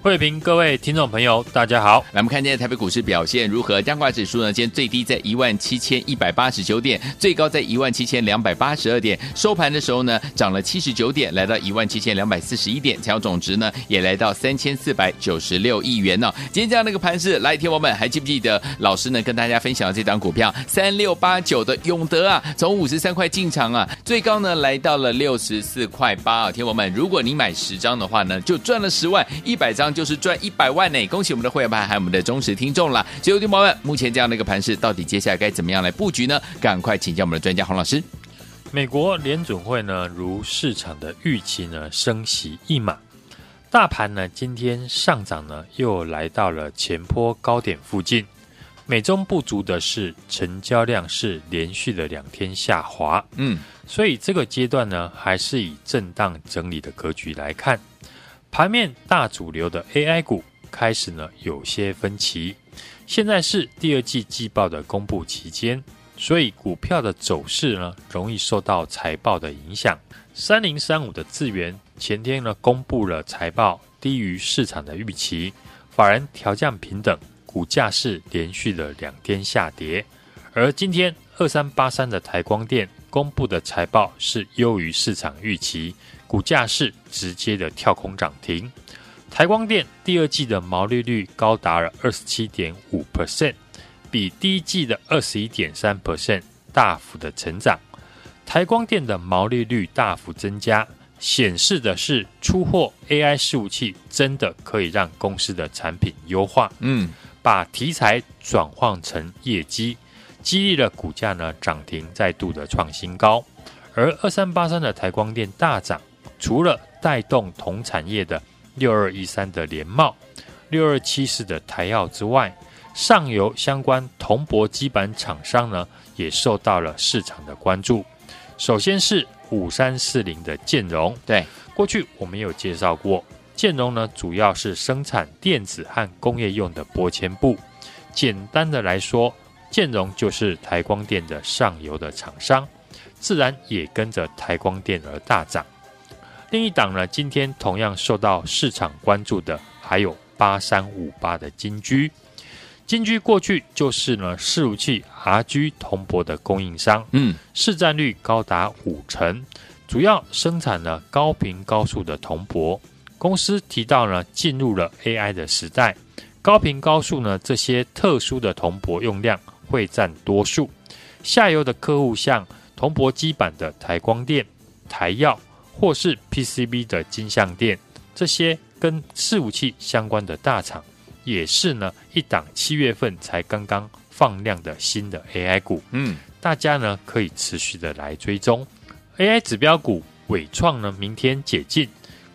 费平，各位听众朋友大家好。来，我们看今天台北股市表现如何？加权指数呢，今天最低在一万七千一百八十九点，最高在一万七千两百八十二点，收盘的时候呢，涨了七十九点，来到。一万七千两百四十一点，成交总值呢也来到三千四百九十六亿元呢、今天这样的一个盘势，来，听我们还记不记得老师呢跟大家分享的这档股票三六八九的永德啊，从五十三块进场啊，最高呢来到了六十四块八啊。听我们，如果你买十张的话呢，就赚了十万，一百张就是赚一百万呢。恭喜我们的会员派还有我们的忠实听众啦。所有，听友们，目前这样的一个盘势，到底接下来该怎么样来布局呢？赶快请教我们的专家洪老师。美国联准会呢，如市场的预期呢，升息一码，大盘呢今天上涨呢，又来到了前坡高点附近。美中不足的是，成交量是连续的两天下滑，嗯，所以这个阶段呢，还是以震荡整理的格局来看。盘面大主流的 AI 股开始呢有些分歧。现在是第二季季报的公布期间。所以股票的走势呢，容易受到财报的影响。三零三五的智原前天呢，公布了财报低于市场的预期，法人调降平等，股价是连续的两天下跌。而今天二三八三的台光电公布的财报是优于市场预期，股价是直接的跳空涨停。台光电第二季的毛利率高达了二十七点五 percent。比第一季的二十一点三 percent 大幅的成长，台光电的毛利率大幅增加，显示的是出货 AI 伺服器真的可以让公司的产品优化，嗯，把题材转换成业绩，激励了股价呢涨停再度的创新高。而二三八三的台光电大涨，除了带动同产业的六二一三的联茂、六二七四的台药之外，上游相关铜箔基板厂商呢，也受到了市场的关注。首先是五三四零的建融，对，过去我们有介绍过，建融呢主要是生产电子和工业用的玻纤布。简单的来说，建融就是台光电的上游的厂商，自然也跟着台光电而大涨。另一档呢，今天同样受到市场关注的，还有八三五八的金居。金居过去就是呢，伺服器 RG 铜箔的供应商，嗯，市占率高达五成，主要生产了高频高速的铜箔。公司提到呢，进入了 AI 的时代，高频高速呢这些特殊的铜箔用量会占多数。下游的客户像铜箔基板的台光电、台燿，或是 PCB 的金像店，这些跟伺服器相关的大厂。也是呢，一档七月份才刚刚放量的新的 AI 股，嗯，大家呢可以持续的来追踪 AI 指标股尾创呢，明天解禁。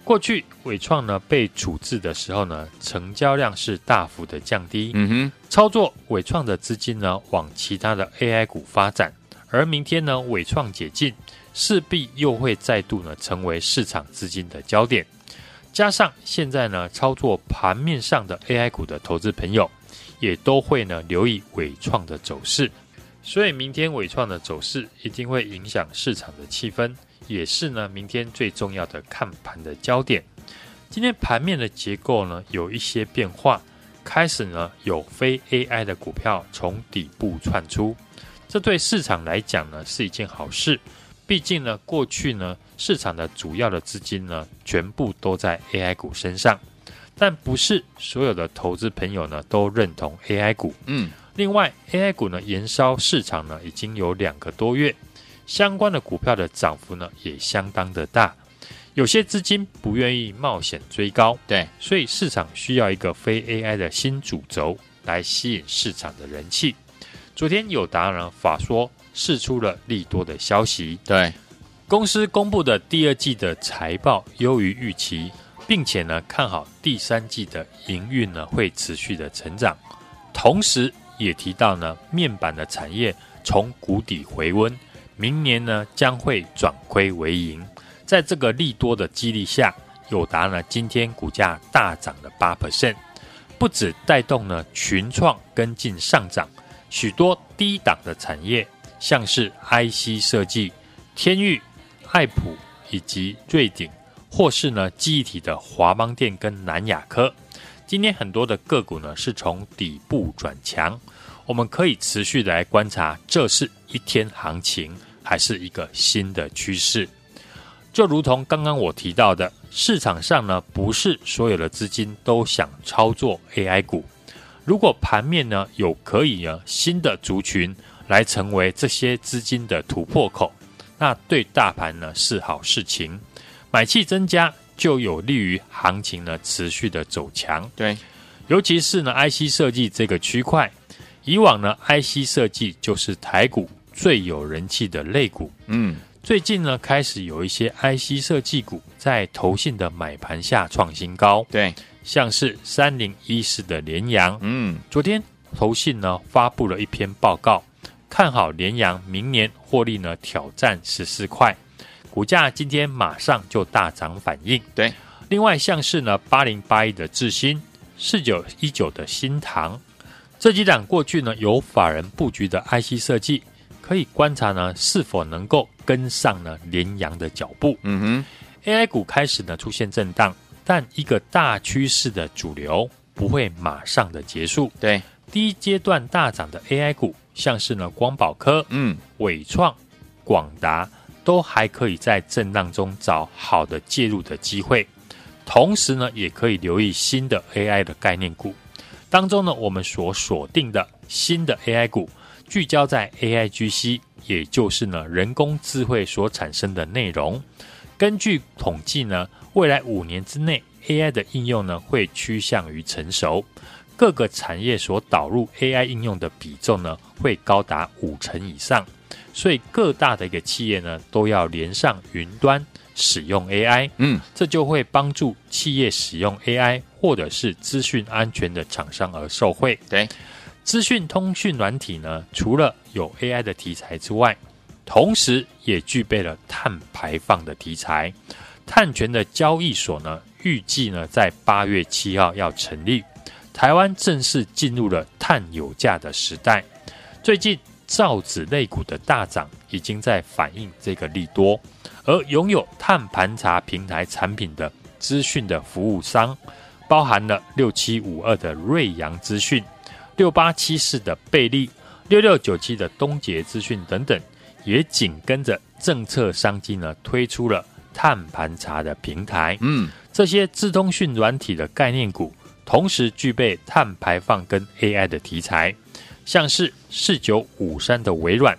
过去尾创呢被处置的时候呢，成交量是大幅的降低，嗯哼，操作尾创的资金呢往其他的 AI 股发展，而明天呢尾创解禁，势必又会再度呢成为市场资金的焦点。加上现在呢，操作盘面上的 AI 股的投资朋友，也都会呢留意伟创的走势，所以明天伟创的走势一定会影响市场的气氛，也是呢明天最重要的看盘的焦点。今天盘面的结构呢有一些变化，开始呢有非 AI 的股票从底部窜出，这对市场来讲呢是一件好事。毕竟呢，过去呢，市场的主要的资金呢，全部都在 AI 股身上，但不是所有的投资朋友呢都认同 AI 股。嗯，另外 AI 股呢，延烧市场呢已经有两个多月，相关的股票的涨幅呢也相当的大，有些资金不愿意冒险追高，对，所以市场需要一个非 AI 的新主轴来吸引市场的人气。昨天友达呢法说。释出了利多的消息。对，公司公布的第二季的财报优于预期，并且呢看好第三季的营运呢会持续的成长，同时也提到呢面板的产业从谷底回温，明年呢将会转亏为盈。在这个利多的激励下，友达呢今天股价大涨了八 percent，不止带动了群创跟进上涨，许多低档的产业，像是 IC 设计、天钰、爱普以及瑞鼎，或是呢记忆体的华邦电跟南亚科，今天很多的个股呢是从底部转强，我们可以持续的来观察，这是一天行情还是一个新的趋势？就如同刚刚我提到的，市场上呢，不是所有的资金都想操作 AI 股。如果盘面呢有可以呢新的族群来成为这些资金的突破口，那对大盘呢是好事情，买气增加就有利于行情呢持续的走强。对，尤其是呢 IC 设计这个区块，以往呢 IC 设计就是台股最有人气的类股。嗯。最近呢，开始有一些 IC 设计股在投信的买盘下创新高。对，像是三零一四的联阳，嗯，昨天投信呢发布了一篇报告，看好联阳明年获利呢挑战十四块，股价今天马上就大涨反应。对，另外像是呢八零八一的智新，四九一九的新唐，这几档过去呢有法人布局的 IC 设计。可以观察呢，是否能够跟上呢联阳的脚步。嗯哼，AI 股开始呢出现震荡，但一个大趋势的主流不会马上的结束。对，第一阶段大涨的 AI 股，像是呢光宝科、嗯，伟创、广达，都还可以在震荡中找好的介入的机会。同时呢，也可以留意新的 AI 的概念股当中呢，我们所锁定的新的 AI 股。聚焦在 AIGC，也就是呢人工智慧所产生的内容。根据统计呢，未来五年之内，AI 的应用呢会趋向于成熟，各个产业所导入 AI 应用的比重呢会高达五成以上。所以各大的一个企业呢都要连上云端使用 AI，嗯，这就会帮助企业使用 AI 或者是资讯安全的厂商而受惠。对。资讯通讯软体呢，除了有 AI 的题材之外，同时也具备了碳排放的题材。碳权的交易所呢，预计呢在八月七号要成立。台湾正式进入了碳有价的时代。最近造纸类股的大涨，已经在反映这个利多。而拥有碳盘查平台产品的资讯的服务商，包含了六七五二的瑞阳资讯。六八七四的贝利，六六九七的东杰资讯等等，也紧跟着政策商机呢，推出了碳盘查的平台。嗯，这些资通讯软体的概念股，同时具备碳排放跟 AI 的题材，像是四九五三的微软，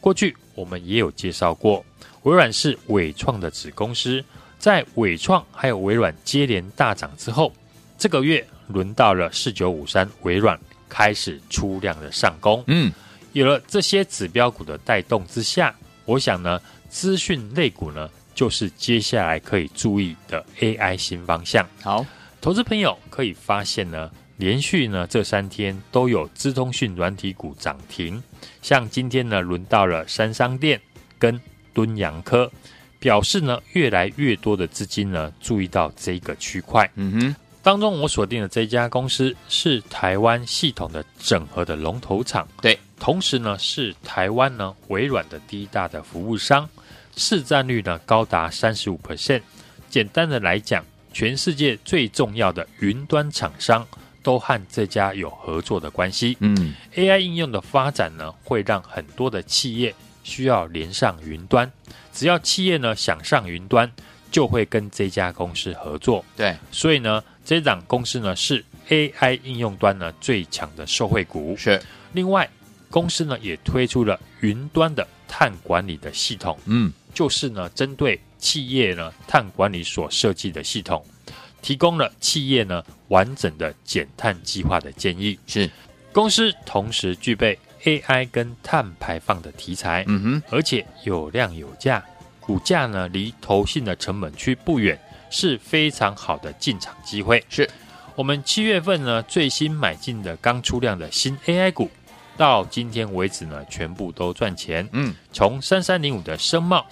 过去我们也有介绍过，微软是伟创的子公司，在伟创还有微软接连大涨之后，这个月轮到了四九五三微软。开始出量的上攻，嗯，有了这些指标股的带动之下，我想呢，资讯类股呢，就是接下来可以注意的 AI 新方向。好，投资朋友可以发现呢，连续呢这三天都有资通讯软体股涨停，像今天呢轮到了三商店跟敦洋科，表示呢越来越多的资金呢注意到这个区块。嗯哼。当中我锁定的这家公司是台湾系统的整合的龙头厂，对，同时呢是台湾呢微软的第一大的服务商，市占率呢高达三十五 percent。简单的来讲，全世界最重要的云端厂商都和这家有合作的关系。嗯，AI 应用的发展呢，会让很多的企业需要连上云端，只要企业呢想上云端，就会跟这家公司合作。对，所以呢。这档公司呢是 AI 应用端呢最强的受惠股。是，另外公司呢也推出了云端的碳管理的系统。嗯，就是呢针对企业呢碳管理所设计的系统，提供了企业呢完整的减碳计划的建议。是，公司同时具备 AI 跟碳排放的题材，嗯哼，而且有量有价，股价呢离投信的成本区不远，是非常好的进场机会。是我们七月份呢最新买进的刚出量的新 AI 股，到今天为止呢全部都赚钱。嗯，从三三零五的声茂，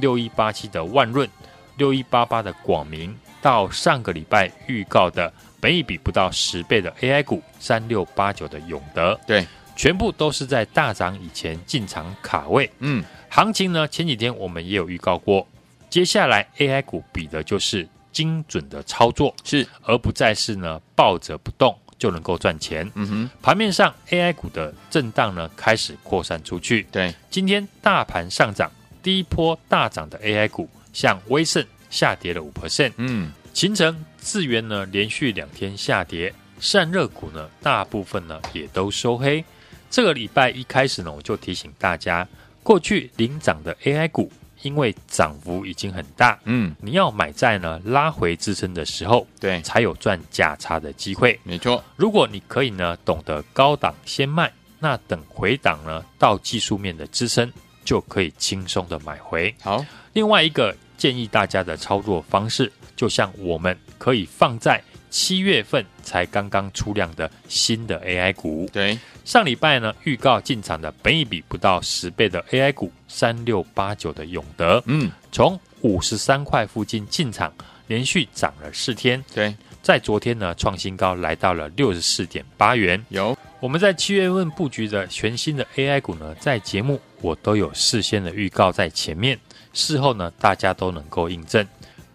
六一八七的万润，六一八八的广明，到上个礼拜预告的本一比不到十倍的 AI 股三六八九的永德，对，全部都是在大涨以前进场卡位。嗯，行情呢前几天我们也有预告过，接下来 AI 股比的就是精准的操作，是，而不再是呢抱着不动就能够赚钱。嗯哼，盘面上 AI 股的震荡呢开始扩散出去。对，今天大盘上涨，第一波大涨的 AI 股，像威盛下跌了五 percent，嗯，形成、智源呢连续两天下跌，散热股呢大部分呢也都收黑。这个礼拜一开始呢，我就提醒大家，过去领涨的 AI 股，因为涨幅已经很大，嗯，你要买在呢拉回支撑的时候，对，才有赚价差的机会。没错，如果你可以呢懂得高档先卖，那等回档呢到技术面的支撑，就可以轻松的买回。好，另外一个建议大家的操作方式，就像我们可以放在七月份才刚刚出量的新的 AI 股。对，上礼拜呢预告进场的本一比不到十倍的 AI 股三六八九的永德，嗯，从五十三块附近进场，连续涨了四天。对，在昨天呢创新高，来到了六十四点八元。有，我们在七月份布局的全新的 AI 股呢，在节目我都有事先的预告在前面，事后呢大家都能够印证。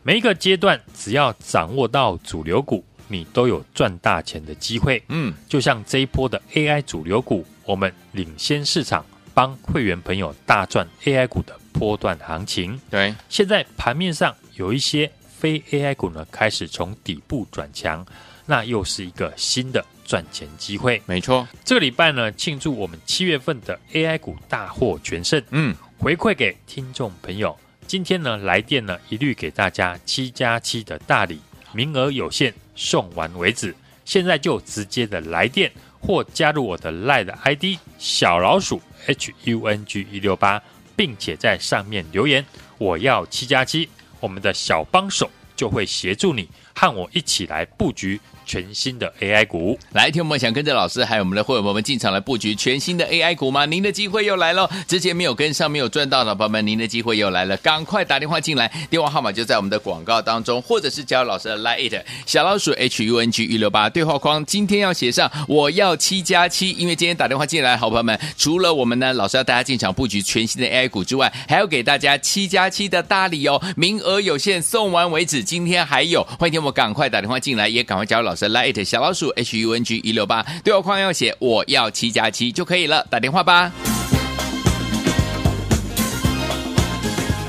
每一个阶段，只要掌握到主流股，你都有赚大钱的机会。嗯，就像这一波的 AI 主流股，我们领先市场，帮会员朋友大赚 AI 股的波段行情。对，现在盘面上有一些非 AI 股呢，开始从底部转强，那又是一个新的赚钱机会。没错，这个礼拜呢，庆祝我们七月份的 AI 股大获全胜，嗯，回馈给听众朋友。今天呢，来电呢，一律给大家七加七的大礼，名额有限，送完为止。现在就直接的来电或加入我的 LINE 的 ID 小老鼠 H U N G 一六八，并且在上面留言我要七加七，我们的小帮手就会协助你和我一起来布局。全新的 AI 股，来，听我们想跟着老师还有我们的会员朋友们进场来布局全新的 AI 股吗？您的机会又来了，之前没有跟上、没有赚到的朋友们，您的机会又来了，赶快打电话进来，电话号码就在我们的广告当中，或者是加入老师的 Line 小老鼠 H U N G 一六八对话框，今天要写上我要七加七，因为今天打电话进来，好朋友们，除了我们呢，老师要大家进场布局全新的 AI 股之外，还要给大家七加七的大礼哦，名额有限，送完为止，今天还有，欢迎听我赶快打电话进来，也赶快加入老师 Light 小老鼠 H U N G 一六八对话框要写我要七加七就可以了，打电话吧。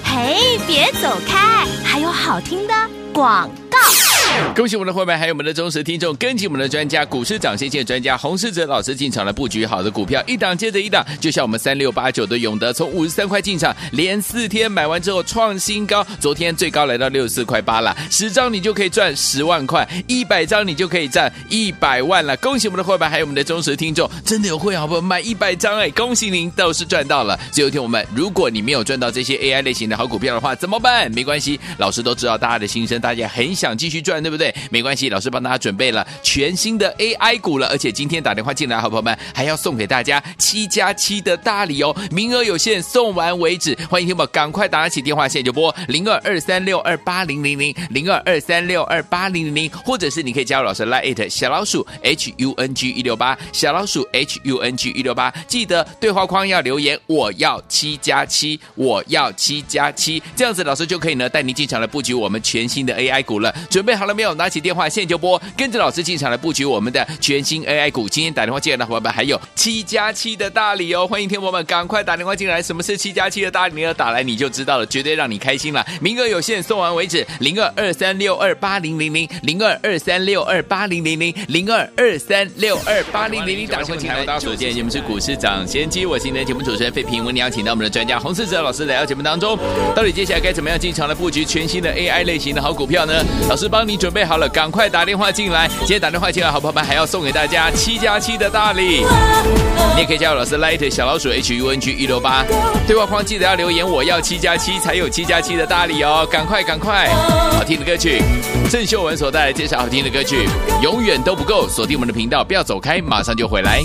嘿，别走开，还有好听的广。恭喜我们的会员，还有我们的忠实听众，跟紧我们的专家，股市涨先见专家洪世哲老师进场来布局好的股票，一档接着一档，就像我们三六八九的永德，从五十三块进场，连四天买完之后创新高，昨天最高来到六十四块八了，十张你就可以赚十万块，一百张你就可以赚一百万了。恭喜我们的会员，还有我们的忠实听众，真的有会员好朋友买一百张哎，恭喜您都是赚到了。最后听我们，如果你没有赚到这些 AI 类型的好股票的话，怎么办？没关系，老师都知道大家的心声，大家很想继续赚。对不对？没关系，老师帮大家准备了全新的 AI 股了，而且今天打电话进来，好朋友们还要送给大家七加七的大礼哦，名额有限，送完为止。欢迎听友赶快打起电话线就拨零二二三六二八零零零零二二三六二八零零零，或者是你可以加入老师 Line 小老鼠 H U N G 一六八小老鼠 H U N G 一六八，记得对话框要留言我要七加七，我要七加七，这样子老师就可以呢带您进场来布局我们全新的 AI 股了。准备好了没有？拿起电话现就拨，跟着老师进场来布局我们的全新 AI 股。今天打电话进来的伙伴们还有七加七的大礼哦！欢迎听友们赶快打电话进来。什么是七加七的大礼呢？打来你就知道了，绝对让你开心了。名额有限，送完为止。零二二三六二八零零零零二二三六二八零零零零二二三六二八零零零，打电话进来。大家首先，你们是股市涨先机，我是今天的节目主持人费平，为您邀请到我们的专家洪世哲老师来到节目当中。到底接下来该怎么样进场来布局全新的 AI 类型的好股票呢？老师帮你。你准备好了，赶快打电话进来。今天打电话进来，好朋友们还要送给大家七加七的大礼。你也可以加入老师 Light 小老鼠 H U N G 一六八，对话框记得要留言，我要七加七才有七加七的大礼哦，赶快赶快！好听的歌曲，郑秀文所带来介绍好听的歌曲，永远都不够，锁定我们的频道，不要走开，马上就回来。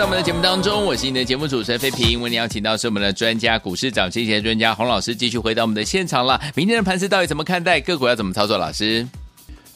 今天的节目当中，我是你的节目主持人费平，为你邀请到是我们的专家股市涨跌幅专家洪老师，继续回到我们的现场了。明天的盘势到底怎么看待？个股要怎么操作？老师，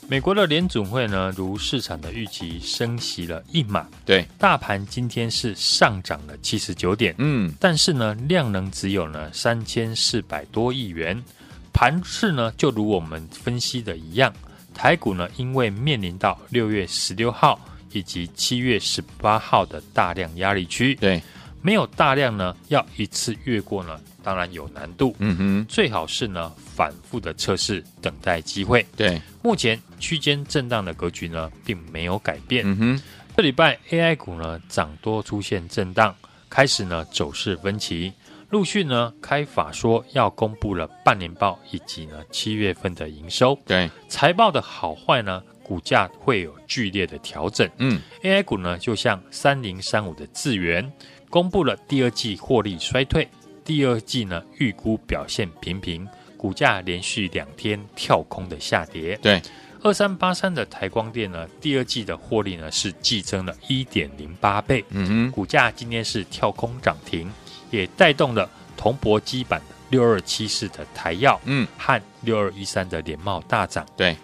美国的联准会呢，如市场的预期，升息了一码。对，大盘今天是上涨了七十九点，嗯，但是呢，量能只有呢三千四百多亿元。盘势呢，就如我们分析的一样，台股呢，因为面临到六月十六号。以及七月十八号的大量压力区，对，没有大量呢，要一次越过呢，当然有难度。嗯哼，最好是呢，反复的测试，等待机会。对，目前区间震荡的格局呢，并没有改变。嗯哼，这礼拜 AI 股呢，涨多出现震荡，开始呢走势分歧，陆续呢开法说要公布了半年报以及呢七月份的营收。对，财报的好坏呢？股价会有剧烈的调整。嗯，AI 股呢，就像三零三五的智源，公布了第二季获利衰退，第二季呢预估表现平平，股价连续两天跳空的下跌。对，二三八三的台光电呢，第二季的获利呢是季增了一点零八倍。嗯哼，股价今天是跳空涨停，也带动了铜箔基板六二七四的台药，嗯，和六二一三的联茂大涨。对。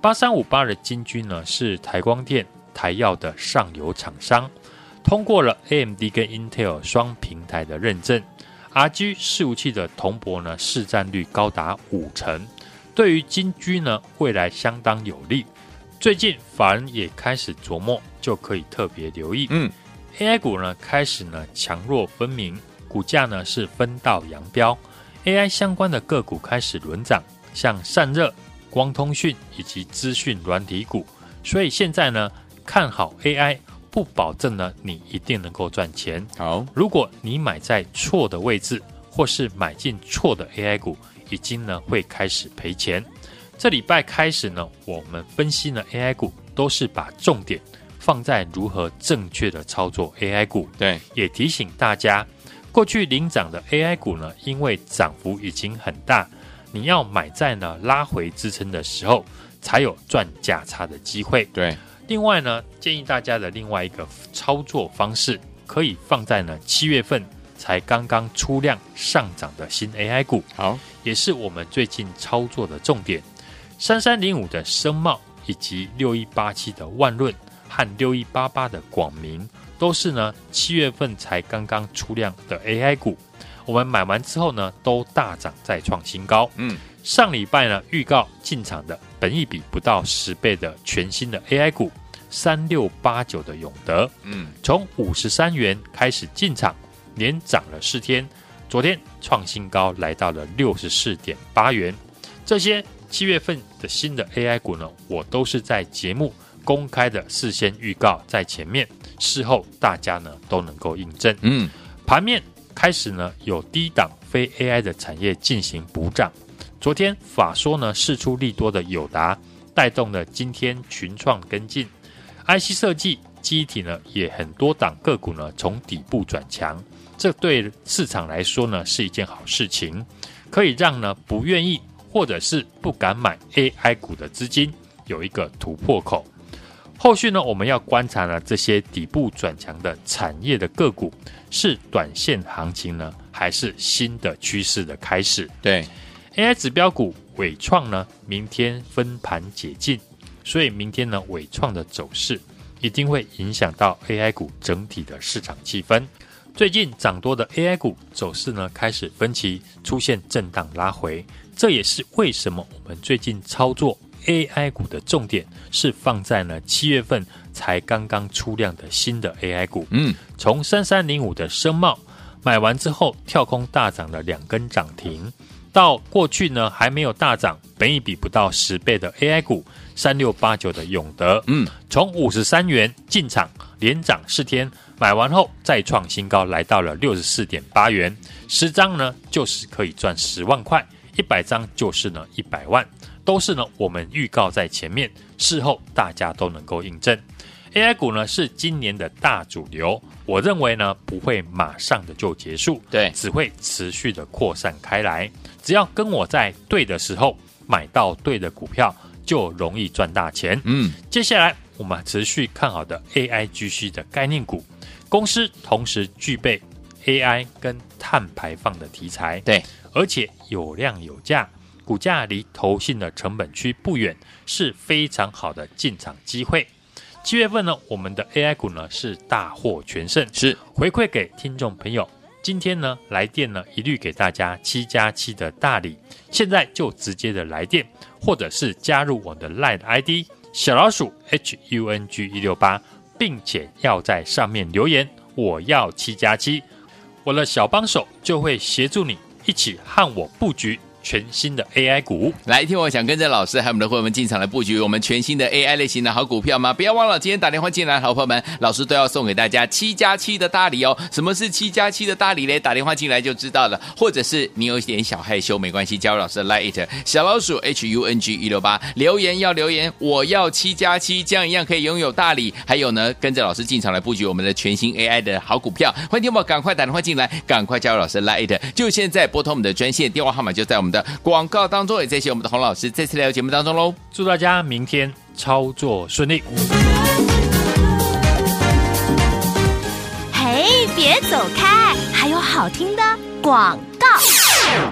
八三五八的金军呢，是台光电、台药的上游厂商，通过了 AMD 跟 Intel 双平台的认证。RG 伺服器的铜箔呢，市占率高达五成，对于金居呢，未来相当有利。最近法人也开始琢磨，就可以特别留意。嗯，AI 股呢，开始呢强弱分明，股价呢是分道扬镳，AI 相关的个股开始轮涨，像散热。光通讯以及资讯软体股。所以现在呢，看好 AI，不保证呢你一定能够赚钱。好，如果你买在错的位置，或是买进错的 AI 股，已经呢会开始赔钱。这礼拜开始呢，我们分析呢 AI 股都是把重点放在如何正确的操作 AI 股。对，也提醒大家，过去领涨的 AI 股呢，因为涨幅已经很大，你要买在呢拉回支撑的时候，才有赚价差的机会。对，另外呢，建议大家的另外一个操作方式，可以放在呢七月份才刚刚出量上涨的新 AI 股，好，也是我们最近操作的重点。三三零五的声茂，以及六一八七的万润和六一八八的广明，都是呢七月份才刚刚出量的 AI 股。我们买完之后呢，都大涨再创新高。嗯，上礼拜呢预告进场的本一比不到十倍的全新的 AI 股三六八九的永德，嗯，从五十三元开始进场，连涨了四天，昨天创新高来到了六十四点八元。这些。七月份的新的 AI 股呢，我都是在节目公开的事先预告在前面，事后大家呢都能够印证。嗯，盘面开始呢有低档非 AI 的产业进行补涨。昨天法说呢释出利多的友达，带动了今天群创跟进，IC 设计机体呢也很多档个股呢从底部转强，这对市场来说呢是一件好事情，可以让呢不愿意。或者是不敢买 AI 股的资金有一个突破口，后续呢，我们要观察呢这些底部转强的产业的个股是短线行情呢，还是新的趋势的开始？对，AI 指标股伟创呢，明天分盘解禁，所以明天呢伟创的走势一定会影响到 AI 股整体的市场气氛。最近涨多的 AI 股走势呢开始分歧，出现震荡拉回。这也是为什么我们最近操作 AI 股的重点是放在呢七月份才刚刚出量的新的 AI 股。嗯，从三三零五的声茂买完之后跳空大涨了两根涨停，到过去呢还没有大涨，本一比不到十倍的 AI 股三六八九的永德，嗯，从五十三元进场连涨四天，买完后再创新高，来到了六十四点八元，十张呢就是可以赚十万块。一百张就是呢一百万，都是呢我们预告在前面，事后大家都能够印证。AI 股呢是今年的大主流，我认为呢不会马上的就结束，对，只会持续的扩散开来。只要跟我在对的时候买到对的股票，就容易赚大钱。嗯，接下来我们持续看好的 AIGC 的概念股，公司同时具备 AI 跟碳排放的题材，对。而且有量有价，股价离投信的成本区不远，是非常好的进场机会。七月份呢，我们的 AI 股呢是大获全胜，是回馈给听众朋友。今天呢来电呢一律给大家七加七的大礼，现在就直接的来电，或者是加入我的 LINE ID 小老鼠 H U N G 一六八，并且要在上面留言我要七加七，我的小帮手就会协助你。一起和我布局全新的 AI 股，来听我想跟着老师还有我们的朋友们进场来布局我们全新的 AI 类型的好股票吗？不要忘了，今天打电话进来，好朋友们，老师都要送给大家七加七的大礼哦。什么是七加七的大礼嘞？打电话进来就知道了。或者是你有一点小害羞，没关系，加入老师的 Light 小老鼠 H U N G 一六八，留言要留言，我要七加七，这样一样可以拥有大礼。还有呢，跟着老师进场来布局我们的全新 AI 的好股票。欢迎听我赶快打电话进来，赶快加入老师的 Light，就现在拨通我们的专线电话号码，就在我们的广告当中，也谢谢我们的洪老师这次来到节目当中喽。祝大家明天操作顺利。嘿，别走开，还有好听的广告。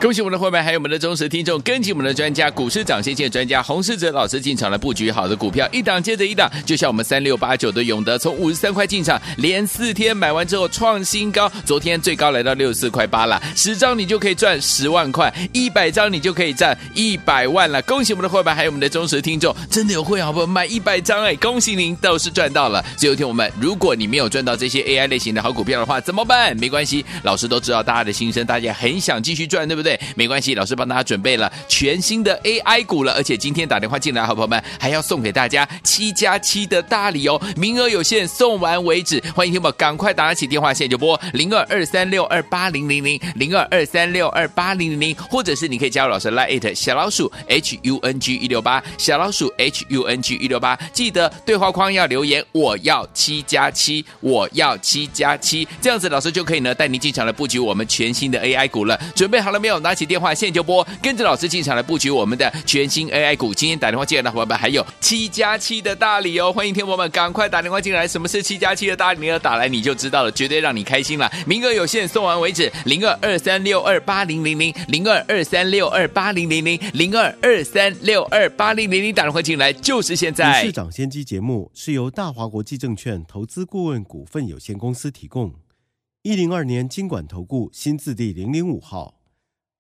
恭喜我们的伙伴，还有我们的忠实听众，跟紧我们的专家股市涨先见专家洪世哲老师进场来布局好的股票，一档接着一档，就像我们三六八九的永德，从五十三块进场，连四天买完之后创新高，昨天最高来到六十四块八了，十张你就可以赚十万块，一百张你就可以赚一百万了。恭喜我们的伙伴，还有我们的忠实听众，真的有会好不好？买一百张哎，恭喜您都是赚到了。最后听我们，如果你没有赚到这些 AI 类型的好股票的话，怎么办？没关系，老师都知道大家的心声，大家很想继续赚。的，对不对？没关系，老师帮大家准备了全新的 AI 股了，而且今天打电话进来，好朋友们还要送给大家七加七的大礼哦，名额有限，送完为止。欢迎听友赶快打起电话线就拨零二二三六二八零零零零二二三六二八零零零，或者是你可以加入老师 Line 小老鼠 H U N G 一六八小老鼠 H U N G 一六八，记得对话框要留言，我要七加七，我要七加七，这样子老师就可以呢带您进场来布局我们全新的 AI 股了。准备好了没有？拿起电话现在就拨，跟着老师进场来布局我们的全新 AI 股。今天打电话进来的伙伴们还有七加七的大礼哦！欢迎听友们赶快打电话进来。什么是七加七的大礼呢？打来你就知道了，绝对让你开心了。名额有限，送完为止。零二二三六二八零零零零二二三六二八零零零零二二三六二八零零零，打电话进来就是现在。市长先机节目是由大华国际证券投资顾问股份有限公司提供。一零二年金管投顾新字第零零五号。